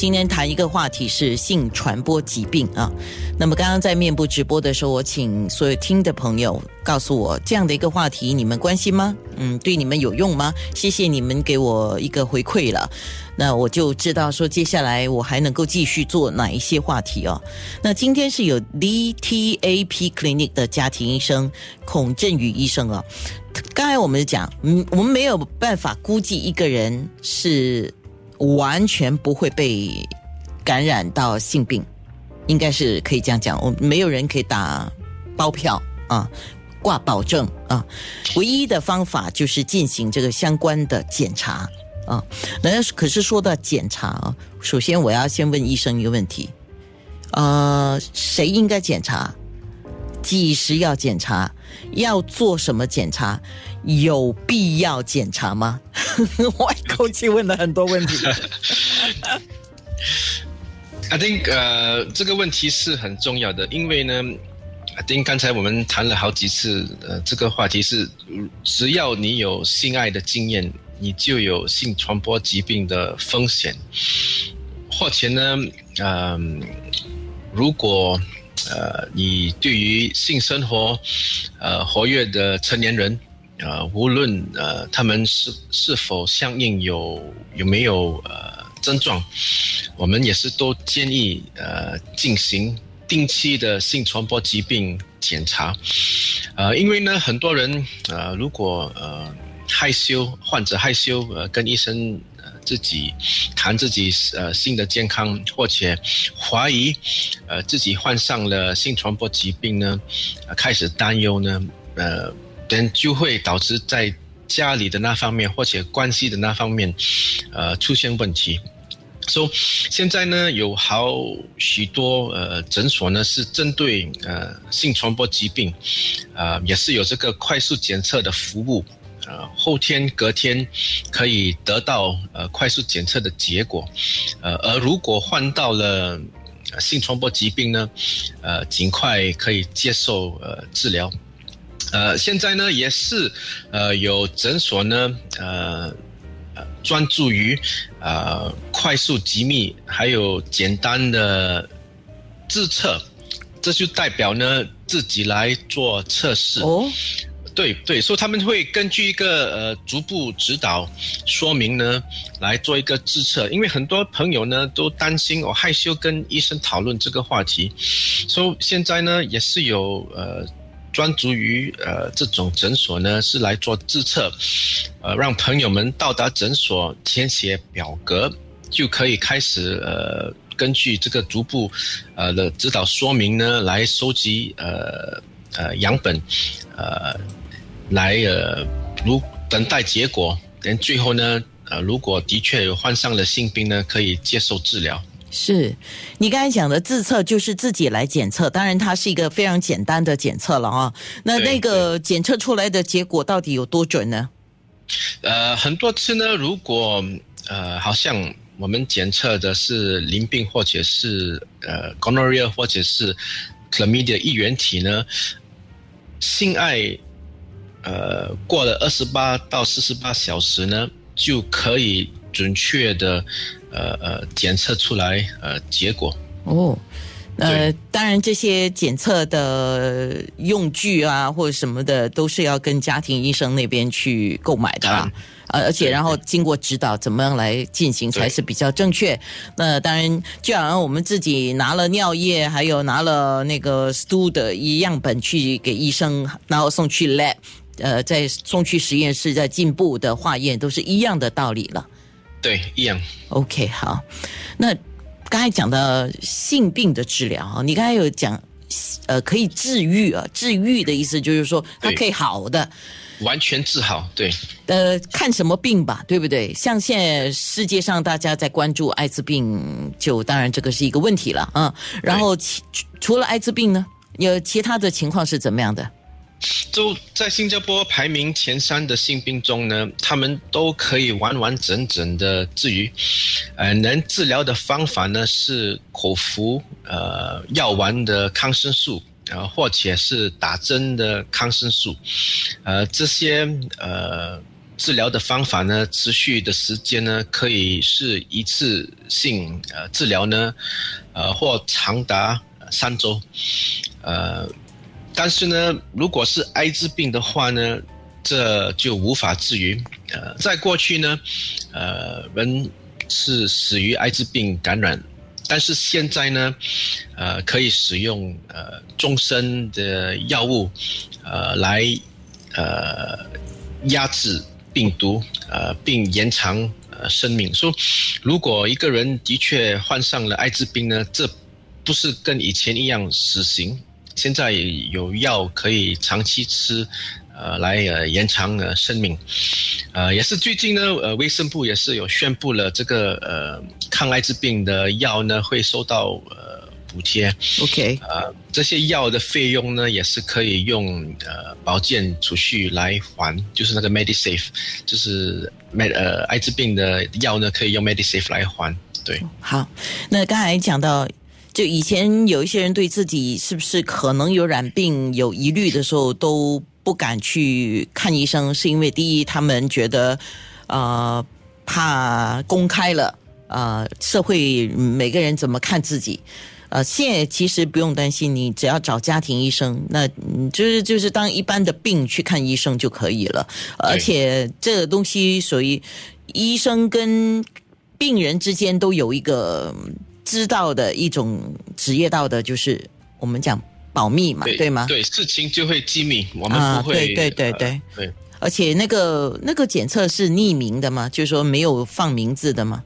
今天谈一个话题是性传播疾病啊。那么刚刚在面部直播的时候，我请所有听的朋友告诉我，这样的一个话题你们关心吗？嗯，对你们有用吗？谢谢你们给我一个回馈了。那我就知道说，接下来我还能够继续做哪一些话题哦。那今天是有 DTAP Clinic 的家庭医生孔振宇医生啊。刚才我们讲，嗯，我们没有办法估计一个人是完全不会被感染到性病，应该是可以这样讲。我没有人可以打包票啊，挂保证啊。唯一的方法就是进行这个相关的检查。啊，那可是说到检查啊，首先我要先问医生一个问题，呃，谁应该检查？几时要检查？要做什么检查？有必要检查吗？我一口气问了很多问题。I think 呃，这个问题是很重要的，因为呢，I think 刚才我们谈了好几次，呃，这个话题是，只要你有性爱的经验。你就有性传播疾病的风险，或者呢，嗯，如果呃你对于性生活呃活跃的成年人，呃，无论呃他们是是否相应有有没有呃症状，我们也是都建议呃进行定期的性传播疾病检查，呃，因为呢很多人呃如果呃。害羞，患者害羞，呃，跟医生自己谈自己呃性的健康，或者怀疑呃自己患上了性传播疾病呢，开始担忧呢，呃，等就会导致在家里的那方面或者关系的那方面，呃出现问题。所以现在呢，有好许多呃诊所呢是针对呃性传播疾病，呃也是有这个快速检测的服务。呃，后天、隔天可以得到呃快速检测的结果，呃，而如果患到了性传播疾病呢，呃，尽快可以接受呃治疗。呃，现在呢也是呃有诊所呢呃专注于呃快速机密还有简单的自测，这就代表呢自己来做测试。哦。对对，所以他们会根据一个呃逐步指导说明呢，来做一个自测。因为很多朋友呢都担心我害羞跟医生讨论这个话题，所以现在呢也是有呃专注于呃这种诊所呢是来做自测，呃让朋友们到达诊所填写表格，就可以开始呃根据这个逐步呃的指导说明呢来收集呃呃样本呃。来呃，如等待结果，等最后呢，呃，如果的确有患上了性病呢，可以接受治疗。是你刚才讲的自测，就是自己来检测，当然它是一个非常简单的检测了啊。那那个检测出来的结果到底有多准呢？呃，很多次呢，如果呃，好像我们检测的是淋病或者是呃 gonorrhea 或者是 chlamydia 衣原体呢，性爱。呃，过了二十八到四十八小时呢，就可以准确的呃呃检测出来呃结果。哦，呃，当然这些检测的用具啊或者什么的，都是要跟家庭医生那边去购买的啦。呃，而且然后经过指导，怎么样来进行才是比较正确？那当然，就好像我们自己拿了尿液，还有拿了那个 stool 的一样本去给医生，然后送去 lab。呃，在送去实验室，在进步的化验都是一样的道理了。对，一样。OK，好。那刚才讲的性病的治疗啊，你刚才有讲，呃，可以治愈啊，治愈的意思就是说它可以好的，完全治好。对。呃，看什么病吧，对不对？像现在世界上大家在关注艾滋病，就当然这个是一个问题了啊。然后其除了艾滋病呢，有其他的情况是怎么样的？就在新加坡排名前三的性病中呢，他们都可以完完整整的治愈。呃，能治疗的方法呢是口服呃药丸的抗生素呃，或者是打针的抗生素，呃，这些呃治疗的方法呢，持续的时间呢，可以是一次性呃治疗呢，呃，或长达三周，呃，但是呢，如果是艾滋病的话呢，这就无法治愈。呃，在过去呢，呃，人是死于艾滋病感染。但是现在呢，呃，可以使用呃终身的药物，呃，来呃压制病毒，呃，并延长呃生命。说如果一个人的确患上了艾滋病呢，这不是跟以前一样死刑，现在有药可以长期吃。呃，来呃延长呃生命，呃，也是最近呢，呃，卫生部也是有宣布了这个呃抗艾滋病的药呢会收到呃补贴。OK，呃，这些药的费用呢也是可以用呃保健储蓄来还，就是那个 MediSafe，就是 Med 呃艾滋病的药呢可以用 MediSafe 来还。对，好，那刚才讲到，就以前有一些人对自己是不是可能有染病有疑虑的时候都。不敢去看医生，是因为第一，他们觉得，呃，怕公开了，呃，社会每个人怎么看自己，呃，现在其实不用担心，你只要找家庭医生，那就是就是当一般的病去看医生就可以了，而且这个东西属于医生跟病人之间都有一个知道的一种职业道德，就是我们讲。保密嘛，对吗？对，事情就会机密，我们不会。对对对对对。而且那个那个检测是匿名的吗？就是说没有放名字的吗？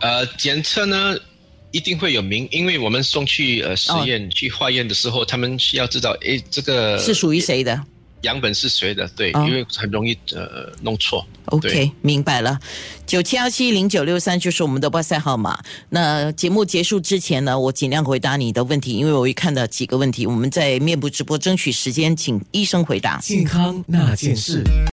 呃，检测呢一定会有名，因为我们送去呃实验去化验的时候，他们需要知道，哎，这个是属于谁的。样本是谁的？对，因为很容易呃弄错。OK，明白了。九七幺七零九六三就是我们的哇塞号码。那节目结束之前呢，我尽量回答你的问题，因为我一看到几个问题，我们在面部直播争取时间，请医生回答。健康那件事。